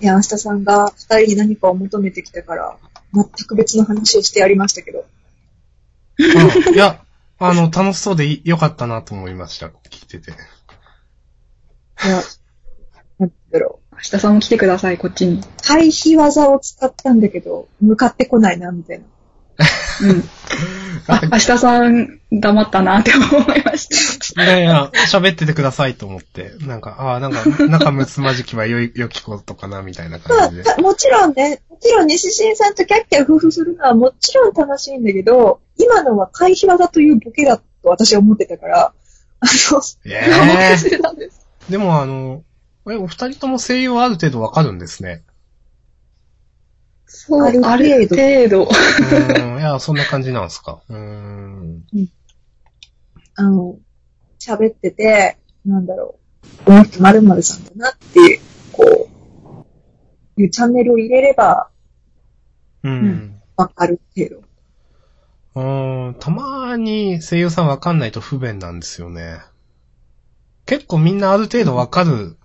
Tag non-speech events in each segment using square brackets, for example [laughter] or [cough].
山下さんが二人に何かを求めてきたから、全く別の話をしてやりましたけど。うんいや、あの、楽しそうでい良かったなと思いました。聞いてて。いや、なんだろう。明日さんも来てください、こっちに。回避技を使ったんだけど、向かってこないな、みたいな。うん。あ、明日さん、黙ったなって思いました。いやいや、喋っててくださいと思って。なんか、ああ、なんか、仲睦まじきは良い、[laughs] 良きことかな、みたいなま感じで。あ、もちろんね、もちろん西新さんとキャッキャ夫婦するのはもちろん楽しいんだけど、今のは回避技というボケだと私は思ってたから、あの、えお任せなんです。でもあの、え、お二人とも声優はある程度わかるんですね。そう、ある程度ある程度。うーん、いや、そんな感じなんですか。うーん。あの、喋ってて、なんだろう、この人〇〇さんだなっていう、こう、いうチャンネルを入れればうん。わかる程度。うーん、たまに声優さんわかんないと不便なんですよね。結構みんなある程度わかる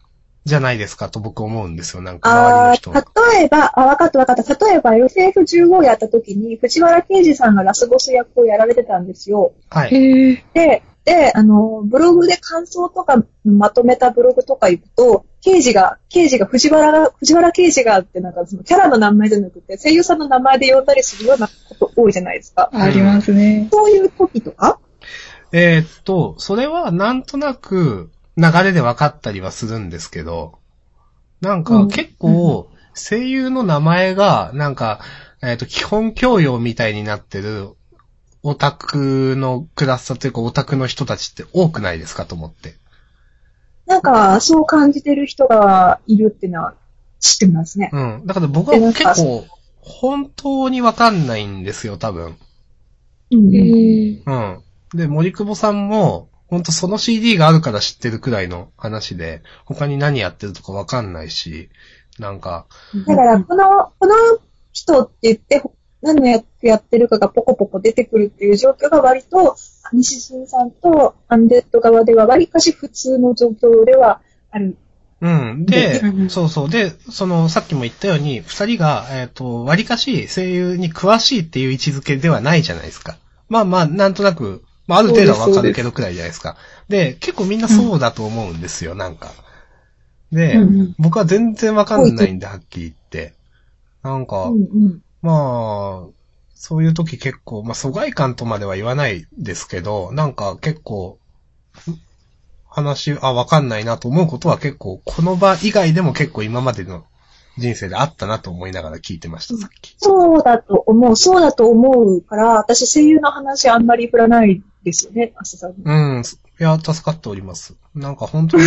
じゃないですかと僕思うんですよ。なんか周りあの人。ー、例えば、あ、わかったわかった。例えば SF15 をやった時に、藤原啓治さんがラスボス役をやられてたんですよ。はい。で、あの、ブログで感想とかまとめたブログとか行くと、刑事が、刑事が藤原が、藤原刑事がってなんかそのキャラの名前じゃなくて、声優さんの名前で呼んだりするようなこと多いじゃないですか。ありますね。そういう時とか？えーっと、それはなんとなく流れで分かったりはするんですけど、なんうんか結構声優の名前がなんか、えーっと、基本教養みたいになってるオタクのクラスターというかオタクの人たちって多くないですかと思って。なんか、そう感じてる人がいるっていうのは知ってますね。うん。だから僕は結構本当に分かんないんですよ、多分。うん。うん。で、森久保さんも、ほんとその CD があるから知ってるくらいの話で、他に何やってるとかわかんないし、なんか、だから、この、この人って言って、何の役やってるかがポコポコ出てくるっていう状況が割と、西新さんとアンデッド側では割かし普通の状況ではある。うん。でうんう、んそうそう。で、その、さっきも言ったように、二人が、えっ、と、割かし声優に詳しいっていう位置づけではないじゃないですか。まあまあ、なんとなく、まあある程度はわかるけどくらいじゃないですか。で結構みんなそうだと思うんですよ、なんか。で、うんうん僕は全然わかんないんで、はっきり言って。なんか、うんうん。まあ、そういう時結構、まあ、疎外感とまでは言わないですけど、なんか結構、ん話、あ、わかんないなと思うことは結構、この場以外でも結構今までの人生であったなと思いながら聞いてました、さっき。そうだと思う、そうだと思うから、私声優の話あんまり振らないですよね、アスさん。うん。いや、助かっております。なんか本当に、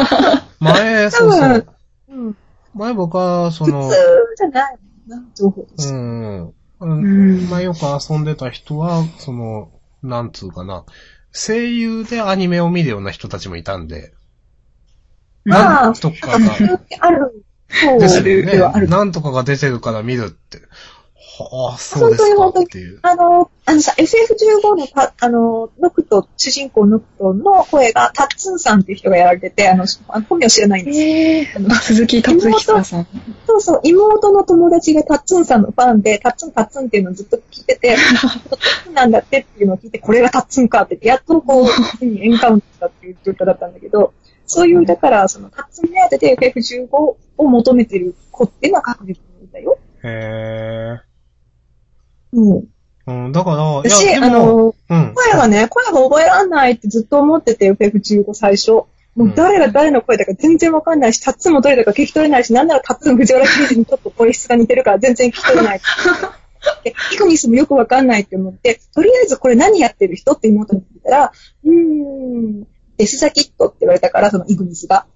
[laughs] 前、そう多そう分。、うん、前僕は、その普通、じゃないな、情報として。うん。ううんん。まあよく遊んでた人は、その、なんつうかな、声優でアニメを見るような人たちもいたんで、まあなんとかが、あるです方よ。ね。なんとかが出てるから見るって。はあ、そうですか本当にっていう。あの、あのさ、FF15 のパ、あの、ノクト、主人公ノクトの声が、タッツンさんっていう人がやられてて、あの、本名知らないんですよ。ええ。あ鈴木達久さん。そうそう、妹の友達がタッツンさんのファンで、タッツンタッツンっていうのをずっと聞いてて、タッツンなんだってっていうのを聞いて、これがタッツンかってやっとこう、エンカウントしたっていう状況だったんだけど、そういう、だから、そのタッツン目当てで FF15 を求めてる子っていうのは確実にいたよ。へうん。え。うん、だから、私、いや、であも、の、うん。声がね、声が覚えらんないってずっと思ってて、FF15 最初。もう誰が誰の声だか全然わかんないし、タッツンもどれだか聞き取れないし、なんならタッツン藤原刑事にちょっと声質が似てるから全然聞き取れない。[laughs] で、イグニスもよくわかんないって思って、とりあえずこれ何やってる人って妹に聞いたら、うーん、デスザキットって言われたから、そのイグニスが。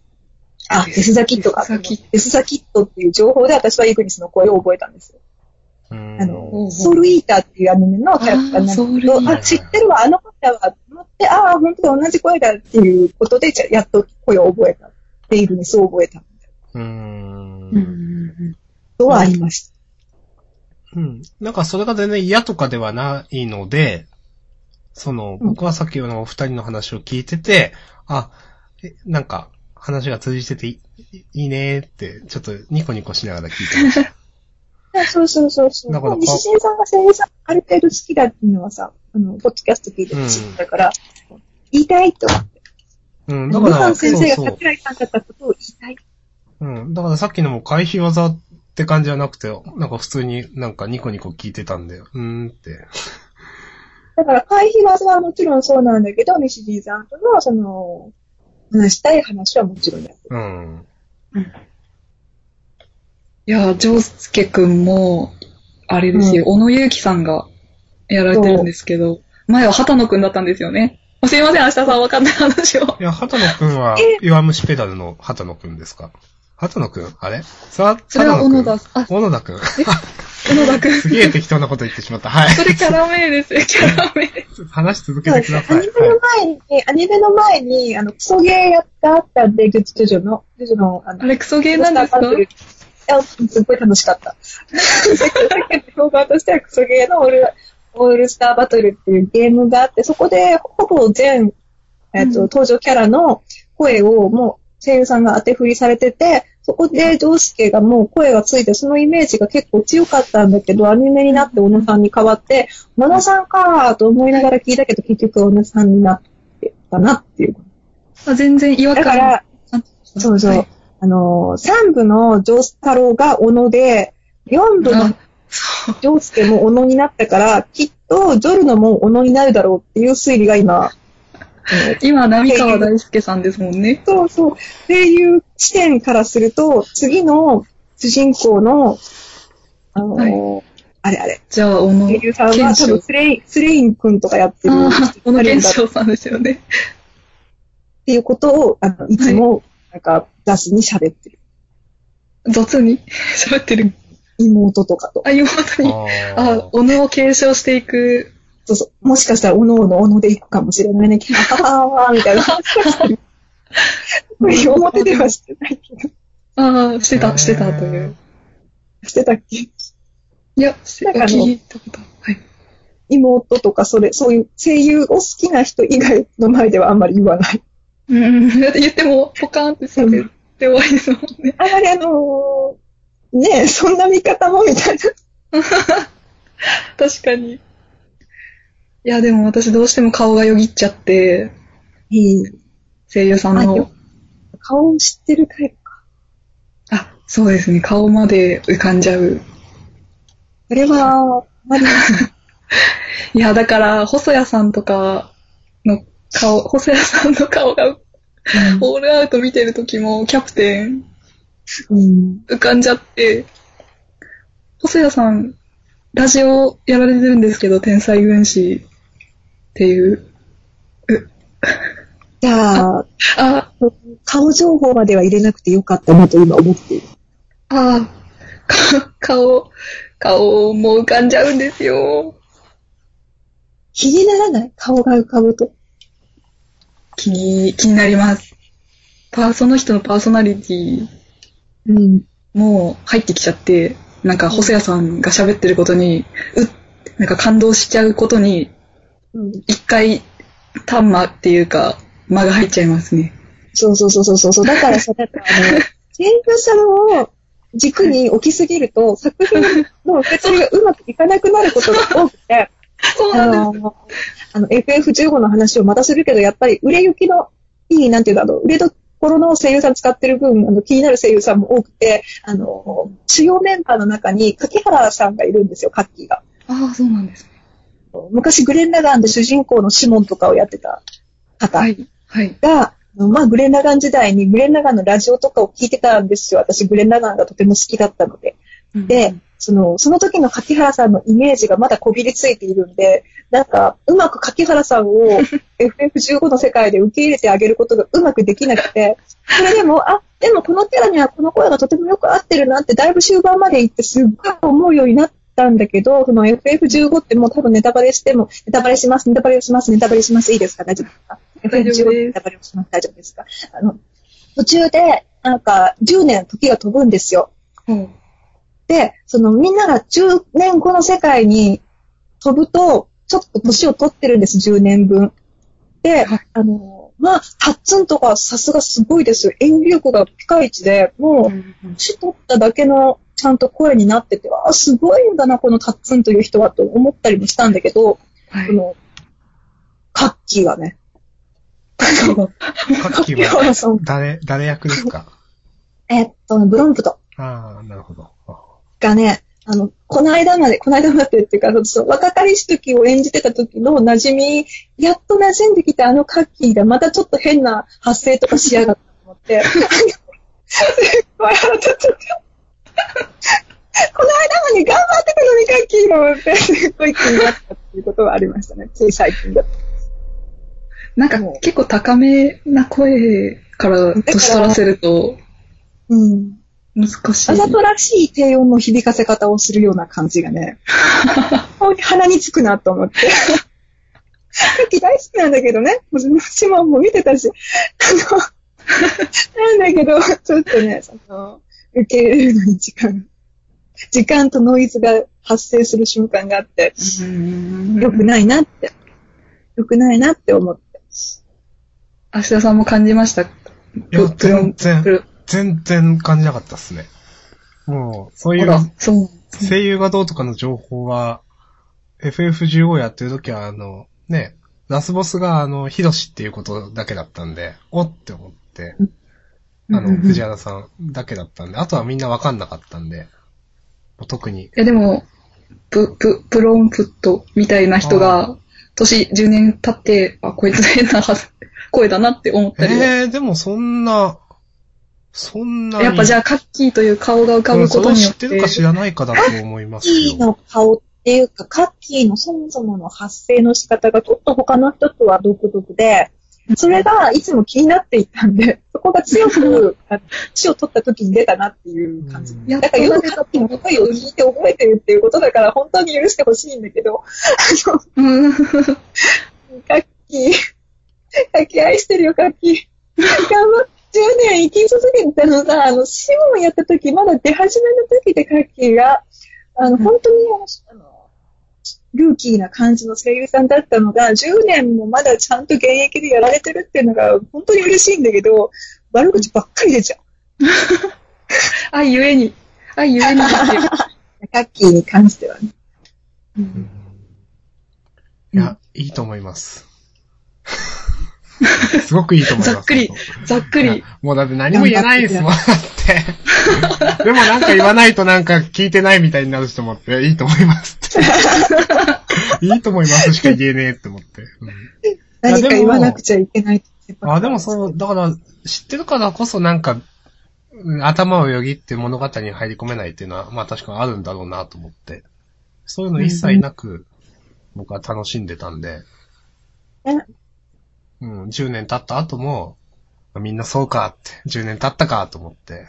あ、デスザキットか。デスザキットデスザキットっていう情報で私はイグニスの声を覚えたんですよ。うんあの、ソウルイーターっていうアニメのキャラクターなんけど、あ、知ってるわ、あの声だわ、と思って、ああ、本当だ、同じ声だっていうことで、じゃあやっと声を覚えた。っていうふうにそう覚えたみたいなうんとはありました。うん。なんかそれが全然嫌とかではないので、その、僕はさっきのお二人の話を聞いてて、あ、えなんか話が通じてていいいいねーって、ちょっとニコニコしながら聞いてました。[laughs] あそうそうそうそう。だから西新さんが声優さんある程度好きだっていうのはさ、あの、ポッドキャスト聞いて知ったから、言いたいと思って。うん、だルから、先生が桜井さんだったことを言いたい。うん。だからさっきのも回避技って感じじゃなくて、なんか普通になんかニコニコ聞いてたんで、うーんって。だから回避技はもちろんそうなんだけど、西新さんとの、その、話したい話はもちろんやる。うん。いや、ジョウスケくんも、あれですよ、小野祐樹さんがやられてるんですけど、前は畑野くんだったんですよね。すいません、明日さんわかんない話を。いや、畑野くんは、弱虫ペダルの畑野くんですか？畑野くん？あれ？さ、それは小野田、あ、小野田くん？小野田くん。[laughs] すげえ適当なこと言ってしまった。はい。それキャラ名ですよ、[laughs] キャラ名。話し続けてください。アニメの前に、アニメの前に、あの、クソゲーやったあったんで、ジョジョジョの、ジョジョの、あの、あれクソゲーなんですか？いや、すっごい楽しかった。さっきの評判としてはクソゲーのオール、オールスターバトルっていうゲームがあって、そこでほぼ全、えっと、うん登場キャラの声をもう声優さんが当て振りされてて、そこでジョウスケがもう声がついて、そのイメージが結構強かったんだけど、アニメになって小野さんに変わって、小野さんかーと思いながら聞いたけど、結局小野さんになってたなっていう。あ全然違和感。だから、そうそう。はいあのー、3部のジョース太郎が小野で、4部のあそう。ジョースケも小野になったから、きっとジョルノも小野になるだろうっていう推理が今、え [laughs] ー今、浪川大輔さんですもんね。そうそう。っていう視点からすると、次の主人公の、あのーあれあれ、じゃあ、小野声優さんは賢多分章。スレイン、スレイン君とかやってる小野賢っ章さんですよね。ていうことを、あの、いつも、なんか、雑に喋ってる。雑に？[laughs] 喋ってる。妹とかと。あ、妹に？あ、小野を継承していく。そうそう。もしかしたら、おのおのおので行くかもしれないね。キャーみたいな [laughs] 表ではしてないけど。ああ、してた、してたという。してたっけ？いや、してなんかあの聞いたこと。はい。妹とか、それ、そういう声優を好きな人以外の前ではあんまり言わない。うん、だって言っても、ポカーンって喋って終わりですもんね。あまりあのーねえ、そんな見方もみたいな。[laughs] 確かに。いや、でも私どうしても顔がよぎっちゃって、声優さんの。顔を知ってるタイプか。あ、そうですね。顔まで浮かんじゃう。それは、あまり、[laughs] いや、だから、細谷さんとかの顔、細谷さんの顔が、オールアウト見てる時も、キャプテンうん。浮かんじゃって、細谷さん、ラジオやられてるんですけど、天才軍師っていう。じゃあ、あ、顔情報までは入れなくてよかったなと今思っている。あ、か顔、顔も浮かんじゃうんですよ。気にならない？顔が浮かぶと。気に、気になります。パーその人のパーソナリティうん。も入ってきちゃって、なんか、細谷さんが喋ってることに、うっ、なんか感動しちゃうことに、うん。一回、タンマっていうか、間が入っちゃいますね。そうそうそうそうそう。だからさ、だからあの、声優さんを軸に置きすぎると、作品の受け取りがうまくいかなくなることが多くて、[laughs] そうあなんです。の、あの、FF15 の話をまたするけど、やっぱり売れ行きのいい、なんていうか、あの、売れどころの声優さん使ってる分、あの、気になる声優さんも多くて、あの、主要メンバーの中に、柿原さんがいるんですよ、カッキーが。ああ、そうなんですね。昔、グレン・ラガンで主人公のシモンとかをやってた方はい。はい。まあ、グレン・ラガン時代にグレン・ラガンのラジオとかを聞いてたんですよ。私、グレン・ラガンがとても好きだったので。で、その、その時の柿原さんのイメージがまだこびりついているんで、なんか、うまく柿原さんを [laughs] FF15 の世界で受け入れてあげることがうまくできなくて、それでも、あ、でもこのキャラにはこの声がとてもよく合ってるなって、だいぶ終盤まで行ってすっごい思うようになったんだけど、その FF15 ってもう多分ネタバレしても、ネタバレします、ネタバレします、ネタバレします、いいですか大丈夫ですか大丈夫です FF15 ネタバレします、大丈夫ですかあの、途中で、なんか、10年時が飛ぶんですよ。ほで、そのみんなが10年後の世界に飛ぶと、ちょっと年を取ってるんです、10年分。で、はいあの、まあ、タッツンとかさすがすごいですよ。演技力がピカイチで、もう、うん年取っただけのちゃんと声になってて、ああ、すごいんだな、このタッツンという人はと思ったりもしたんだけど、はいこ。の、カッキーがね、カッキーは [laughs] 誰、誰役ですか？[laughs] えっと、ブロンプトああ、なるほど。あがね、あの、この間まで、この間までっていうか、その若かりし時を演じてた時の馴染み、やっと馴染んできたあのカッキーがまたちょっと変な発声とかしやがったと思って、すっごい腹立っちゃった。この間まで頑張ってたのにカッキーもって、すっごい気になったっていうことはありましたね。つい最近だと。なんか結構高めな声から年取らせるとうん。難しい。あざとらしい低音の響かせ方をするような感じがね、鼻につくなと思って。さっき大好きなんだけどね、私ももう見てたし、あの、なんだけど、ちょっとね、その、受け入れるのに時間、時間とノイズが発生する瞬間があって、うん。良くないなって、良くないなって思って。芦田さんも感じました？全然、全然感じなかったっすね。もう、そういう。声優がどうとかの情報は、FF15 やってる時は、あの、ね、ラスボスが、あの、ヒロシっていうことだけだったんで、おって思って、あの、藤原さんだけだったんで、あとはみんなわかんなかったんで、特に。いやでも、プ、プ、プロンプットみたいな人が、年10年経って、あ、こいつ変なは声だなって思ったりは。えー、でもそんな、そんなに。やっぱじゃあ、カッキーという顔が浮かぶことによって。うんそれを知ってるか知らないかだと思いますカッキーよ。の顔っていうか、カッキーのそもそもの発声の仕方がちょっと他の人とは独特で、それがいつも気になっていたんで、そこが強く、あ血を取った時に出たなっていう感じ。うんだからよくカッキーの声を聞いて覚えてるっていうことだから本当に許してほしいんだけど、あの、うん。カッキー、カッキー愛してるよ、カッキー。頑張って、10年生き続けてたのさ、あの、シモンやった時、まだ出始めの時でカッキーが、あの、本当にあの、あのルーキーな感じの声優さんだったのが、10年もまだちゃんと現役でやられてるっていうのが、本当に嬉しいんだけど、悪口ばっかり出ちゃう。[laughs] 愛ゆえに。愛ゆえに。[laughs] カッキーに関してはね。うんいや、いいと思います。すごくいいと思います。ざっくり、ざっくり。もうだって何も言えないですもん、だって。でもなんか言わないとなんか聞いてないみたいになる人もって、いいと思いますって。[laughs] いいと思いますしか言えねえって思って。うん何か言わなくちゃいけないってあ、でもそう、だから、知ってるからこそなんか、うん頭をよぎって物語に入り込めないっていうのは、まあ確かにあるんだろうなと思って。そういうの一切なく、僕は楽しんでたんで、ねうん、10年経った後も、みんなそうかって、10年経ったかと思って、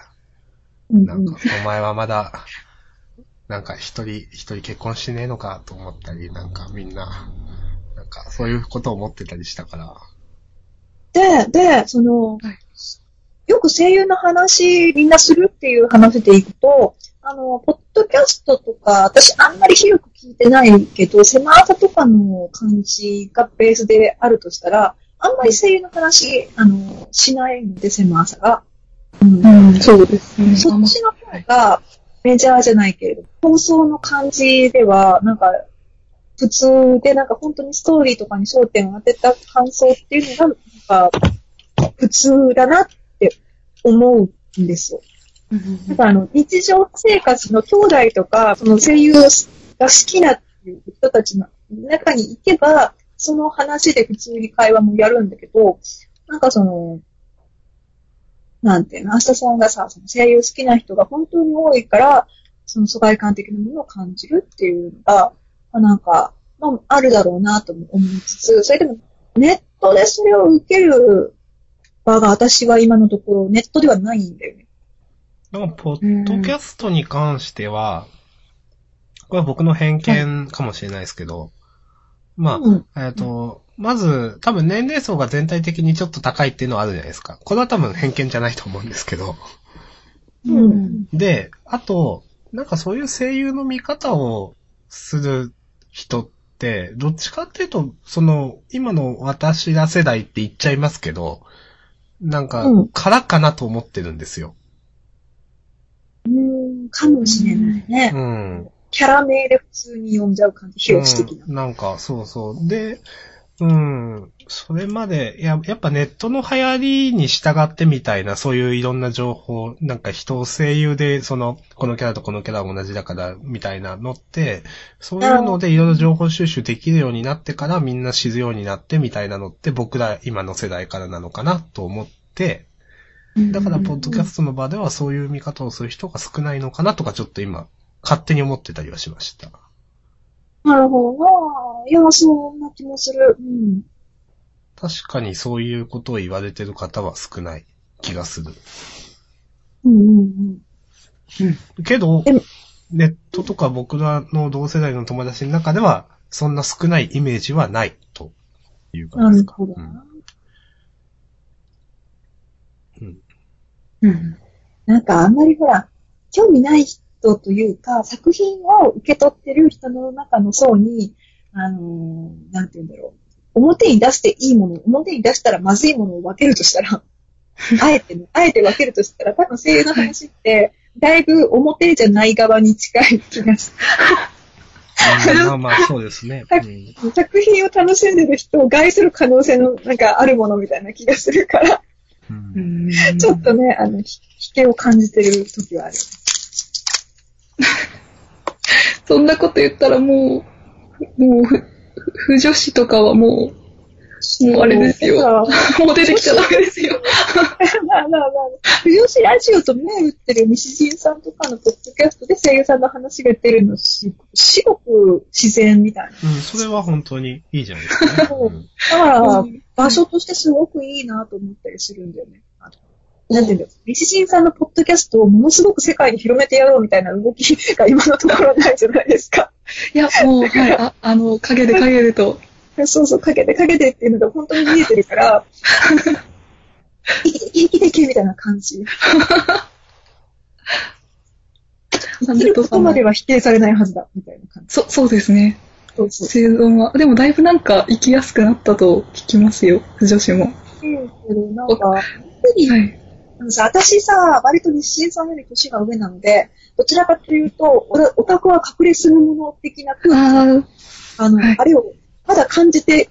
うんなんか、お前はまだ、なんか一人、一人結婚してねえのかと思ったり、なんかみんな、なんかそういうことを思ってたりしたから。で、で、その、はいよく声優の話みんなするっていう話でいくと、あの、ポッドキャストとか、私あんまり広く聞いてないけど、狭さとかの感じがベースであるとしたら、あんまり声優の話、あの、しないんで、狭さが。うんうん、そうですね。そっちの方がメジャーじゃないけれど、放送の感じでは、なんか、普通で、なんか本当にストーリーとかに焦点を当てた感想っていうのが、なんか、普通だなって思うんですよ。うんだからあの、日常生活の兄弟とか、その声優が好きなっていう人たちの中に行けば、その話で普通に会話もやるんだけど、なんかその、なんていうの、明日さんがさ、その声優好きな人が本当に多いから、その疎外感的なものを感じるっていうのが、まあ、なんか、まあ、あるだろうなとも思いつつ、それでもネットでそれを受ける場が私は今のところネットではないんだよね。でも、ポッドキャストに関しては、これは僕の偏見かもしれないですけど、まあ、うんえっ、と、まず、多分年齢層が全体的にちょっと高いっていうのはあるじゃないですか。これは多分偏見じゃないと思うんですけど。うん。で、あと、なんかそういう声優の見方をする人って、どっちかっていうと、その、今の私ら世代って言っちゃいますけど、なんかうん、かなと思ってるんですよ。うーん、かもしれないね。うん。キャラ名で普通に呼んじゃう感じ、ヒロシ的な。うんなんか、そうそう。で、うん。それまで、や、やっぱネットの流行りに従ってみたいな、そういういろんな情報、なんか人を声優で、その、このキャラとこのキャラは同じだから、みたいなのって、そういうのでいろいろ情報収集できるようになってからみんな知るようになってみたいなのって僕ら今の世代からなのかなと思って、だから、ポッドキャストの場ではそういう見方をする人が少ないのかなとか、ちょっと今、勝手に思ってたりはしました。なるほどいや、そんな気もする。うん。確かにそういうことを言われてる方は少ない気がする。うんうんけどでも、ネットとか僕らの同世代の友達の中では、そんな少ないイメージはないといううん。な感じですか。るほどな。うん。なんかあんまりほら、興味ない人というか、作品を受け取ってる人の中の層に、あのーなんて言うんだろう。表に出していいもの、表に出したらまずいものを分けるとしたら、[laughs] あえてね、あえて分けるとしたら、多分声優の話って、だいぶ表じゃない側に近い気がすうんまあまあ、そうですね。うんる。作品を楽しんでる人を害する可能性のなんかあるものみたいな気がするから、うんちょっとね、あの、ひ引けを感じてる時はある。[laughs] そんなこと言ったらもう、もう、ふ、不女子とかはもう、もうあれですよもう出てきちゃダメですよ。まあまあまあ、藤吉ラジオと目打ってる西陣さんとかのポッドキャストで声優さんの話が出るのし、すごく自然みたいな。うん、それは本当にいいじゃないですかね。だからうん、場所としてすごくいいなと思ったりするんだよね。なんていうんだろう。西陣さんのポッドキャストをものすごく世界に広めてやろうみたいな動きが今のところないじゃないですか。いや、もう、はい、あ、[laughs] あの、陰で陰でと。そうそう、かけてかけてっていうのが本当に見えてるから、いけいけみたいな感じ。生きることまでは否定されないはずだ、みたいな感じ。そ、そうですね。そうそう。生存は。でもだいぶなんか生きやすくなったと聞きますよ。女子も。うんなんか、はい。さ、私さ、割と西江さんより年が上なので、どちらかというと、おオタクは隠れするもの的な空気、ああの、はいあれをまだ感じて、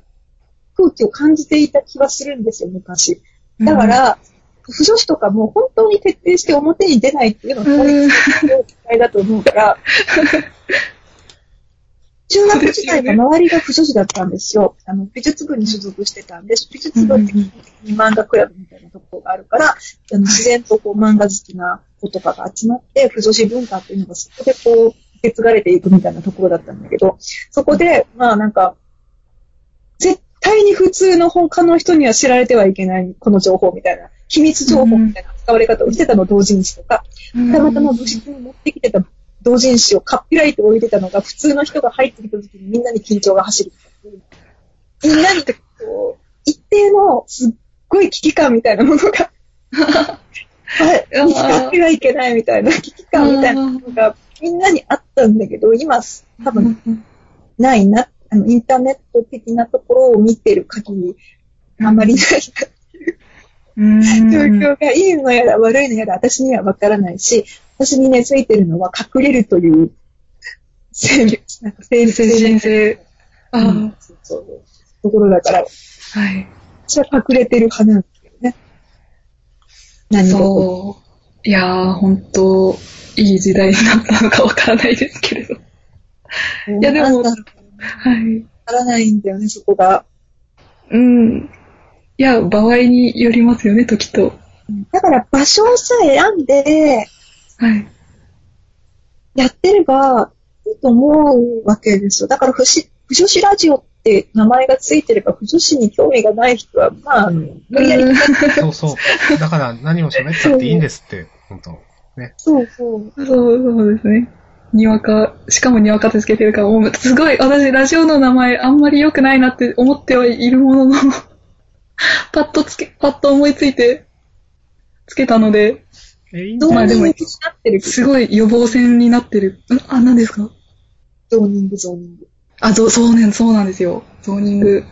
空気を感じていた気はするんですよ、昔。あ。だから、不女子とかも本当に徹底して表に出ないっていうのがうん、大事だと思うから、[laughs] 中学時代は周りが不女子だったんですよ。あの、美術部に所属してたんで、美術部って基本的に漫画クラブみたいなところがあるから、あの自然とこう漫画好きな子とかが集まって、不女子文化っていうのがそこでこう、受け継がれていくみたいなところだったんだけど、そこで、まあなんか、絶対に普通の他の人には知られてはいけないこの情報みたいな、秘密情報みたいな使われ方をしてたの同人誌とか、うんたまたま部室に持ってきてた同人誌をかっぴらいて置いてたのが、普通の人が入ってきた時にみんなに緊張が走る。みんなにこう、一定のすっごい危機感みたいなものが、はい、使ってはいけないみたいな危機感みたいなものがみんなにあったんだけど、今多分ないな、あの、インターネット的なところを見てる限り、あんまりないうんな、状況がいいのやら悪いのやら私にはわからないし、私にね、ついてるのは隠れるという、生命、なんか生精神性。ああ、うんそうそうところだから、はい。私は隠れてる派なんですけどね。何そう。いやー、本当いい時代になったのかわからないですけれど。いやでもはい。わからないんだよね、そこが。うん。いや、場合によりますよね、時と。だから場所をさえ選んで、はい。やってればいいと思うわけですよ。だから不し、不女子ラジオって名前がついてれば、不女子に興味がない人は、まあ、無理やり、うんそうそう。だから何を喋ったっていいんですって、本当そうそう。そう、そうですね。にわか、しかもにわかってつけてるから、もうすごい、私、ラジオの名前あんまり良くないなって思ってはいるものの、[laughs] パッとつけ、パッと思いついて、つけたので、え、いいんゾじゃないまあでもすごい予防線になってる。んあ、何ですか？ゾーニング、ゾーニング。あ、そう、そうね、そうなんですよ。ゾーニング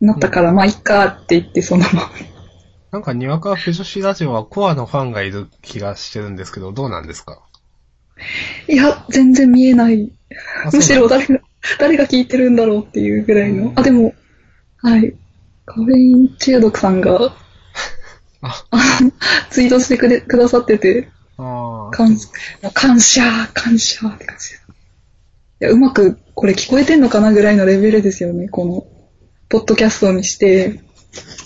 になったから、まあ、いっかって言って、そのまま。なんか、にわか不女子ラジオはコアのファンがいる気がしてるんですけど、どうなんですか？いや、全然見えない。あむしろ誰が、誰が聞いてるんだろうっていうぐらいの。うんあ、でも、はい。カフェイン中毒さんが、あ、[laughs] ツイートしてくれ、くださってて、あー。感感謝、感謝って感じです。いや、うまくこれ聞こえてんのかなぐらいのレベルですよね。この、ポッドキャストにして、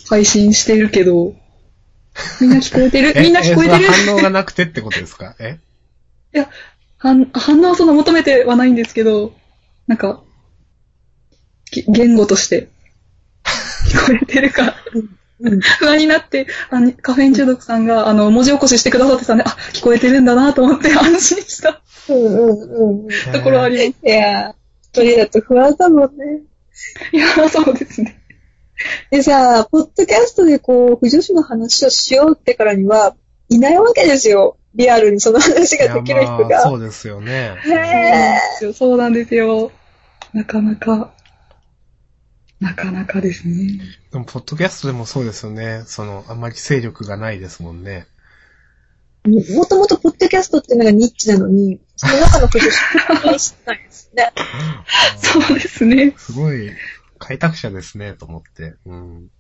配信してるけど、みんな聞こえてる？[laughs] えみんな聞こえてる？反応がなくてってことですか？え？反反応はそんな求めてはないんですけど、なんか、き言語として、[laughs] 聞こえてるか、うん。不安になって、あのカフェイン中毒さんが、あの、文字起こししてくださってたんで、あ、聞こえてるんだなと思って安心したうんうんうんうん。ところはあります。いやー、一人だと不安だもんね。いや、そうですね。でさ、ポッドキャストでこう、不女子の話をしようってからには、いないわけですよ。リアルにその話ができる人いやまあが。そうですよね。ねえ。そうなんですよ。なかなか、なかなかですね。でも、ポッドキャストでもそうですよね。その、あんまり勢力がないですもんね。もともとポッドキャストっていうのがニッチなのに、その中の不女子は知らないですね。そうですね。すごい、開拓者ですね、と思って。うん。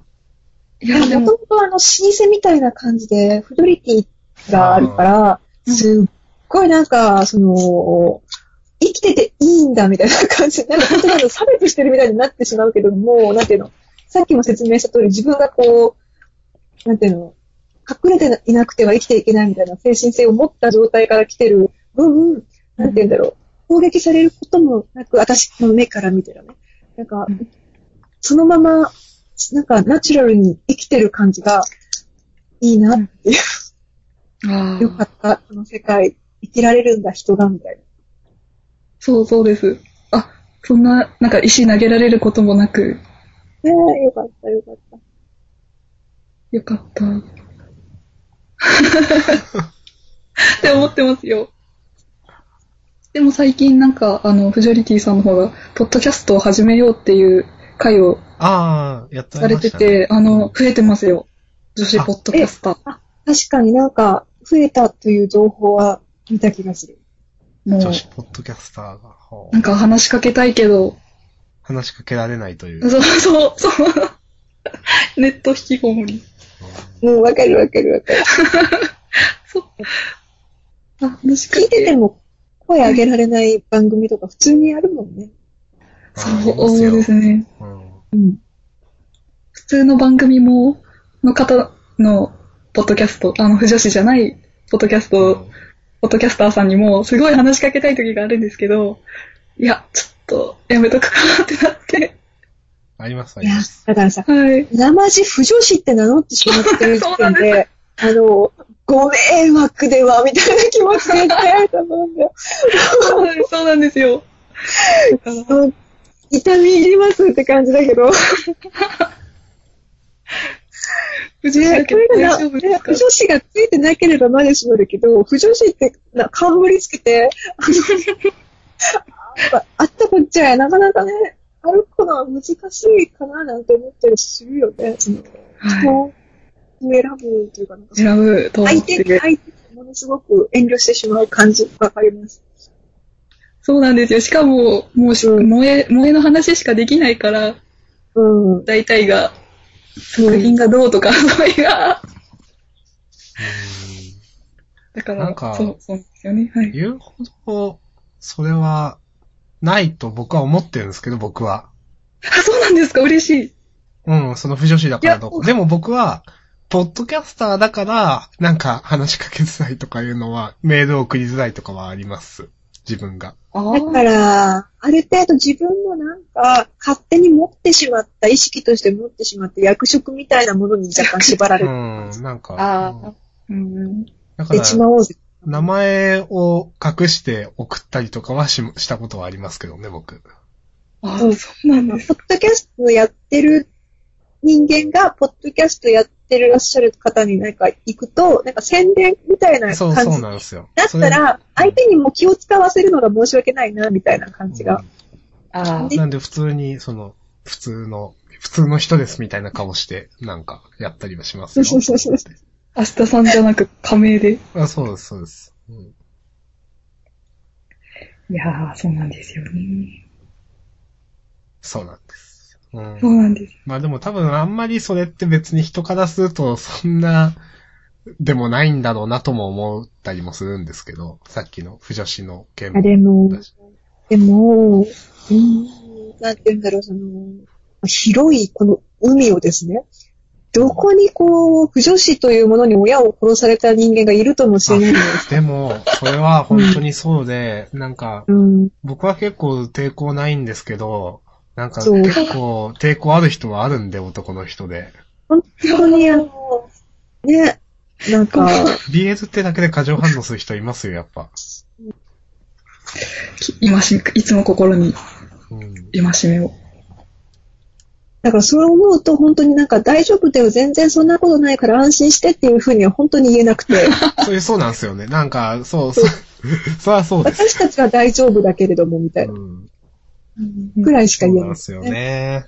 いや、でももと、もとあの、老舗みたいな感じで、フドリティがあるから、うんすっごいなんか、その、生きてていいんだみたいな感じで、なんか本当に差別してるみたいになってしまうけども、なんていうの、さっきも説明した通り自分がこう、なんていうの、隠れていなくては生きていけないみたいな精神性を持った状態から来てる分、なんていうんだろう、攻撃されることもなく、私の目から見てるね。なんかうん、そのまま、なんかナチュラルに生きてる感じがいいなっていう、ああ、よかった、この世界、生きられるんだ、人が、みたいな。そうそうです。あ、そんな、なんか石投げられることもなく、ねえ、よかった、よかった。よかった。[laughs] って思ってますよ。でも最近なんか、あの、フジョリティさんの方が、ポッドキャストを始めようっていう会をああ、やってされてて、あの、増えてますよ。女子ポッドキャスター。確かになんか、増えたという情報は見た気がする。もう女、子ポッドキャスターが、なんか話しかけたいけど、話しかけられないという。そうそう、そう。ネット引きこもり。もうわかるわかるわかる。[laughs] そう。あ、話しか聞いててけも声上げられない番組とか普通にあるもんね。そうですね。ね。うんうん。普通の番組も、の方のポッドキャスト、あの、不女子じゃないポッドキャスト、ポッドキャスターさんにも、すごい話しかけたい時があるんですけど、いや、ちょっと、やめとくかなってなって。あります、あります。、だからさ、はい。生地不女子って名乗ってしまってる時点 [laughs] そうで、あの、ご迷惑では、みたいな気持ちであると思うんだよ。そうなんですそうなんですよ。痛み入りますって感じだけど。[laughs] 不女子だけど大丈夫ですか？不女子がついてなければまだしもだけど、不女子ってな冠つけて、[laughs] あったこっちゃなかなかね、歩くのは難しいかななんて思ったりするよね。は人を選ぶというかなんかい。選ぶと相手て。相手にものすごく遠慮してしまう感じわかります。そうなんですよ。しかも、もうし、うん萌え、萌えの話しかできないから、うん。大体が、作品がどうとか、そういうが、だから、なんかそう、そうですよね。はい。言うほど、それは、ないと僕は思ってるんですけど、僕は。あ、そうなんですか？嬉しい。うん、その不女子だからどういか。でも僕は、ポッドキャスターだから、なんか話しかけづらいとかいうのは、メールを送りづらいとかはあります。自分が。あだから、ある程度自分のなんか、勝手に持ってしまった、意識として持ってしまった役職みたいなものに若干縛らうれてん、なんか、あうん。だから、しまおうぜ。名前を隠して送ったりとかはししたことはありますけどね、僕。あうんそうなんです。ポッドキャストやってる人間が、ポッドキャストやってらっしゃる方になんか行くと、なんか宣伝みたいなそう、そう感じなんですよ。だったら、相手にも気を使わせるのが申し訳ないな、みたいな感じがあなんで普通に、その、普通の、普通の人ですみたいな顔して、なんか、やったりはしますよ。あ、明日さんじゃなく仮名で。あそうです、そうです。うんいやー、そうなんですよね。そうなんです。うんそうなんです。まあでも多分あんまりそれって別に人からするとそんなでもないんだろうなとも思ったりもするんですけど、さっきの不女子の件あでも、でも、うーん、なんて言うんだろう、その、広いこの海をですね、どこにこう、不女子というものに親を殺された人間がいるともしれないんです。でも、それは本当にそうで、なんか、うん。僕は結構抵抗ないんですけど、なんか結構抵抗ある人はあるんで、男の人で。本当にあの、ね、なんか、BS ってだけで過剰反応する人いますよ、やっぱ。今しめ、いつも心にうん。今しめを。だからそれを思うと本当になんか大丈夫だよ、全然そんなことないから安心してっていうふうには本当に言えなくて、[laughs] そういう、そうなんですよね。なんか、そう、そう、そりゃそうです。私たちは大丈夫だけれども、みたいなうん。ぐらいしかそう言えない。なんですよね。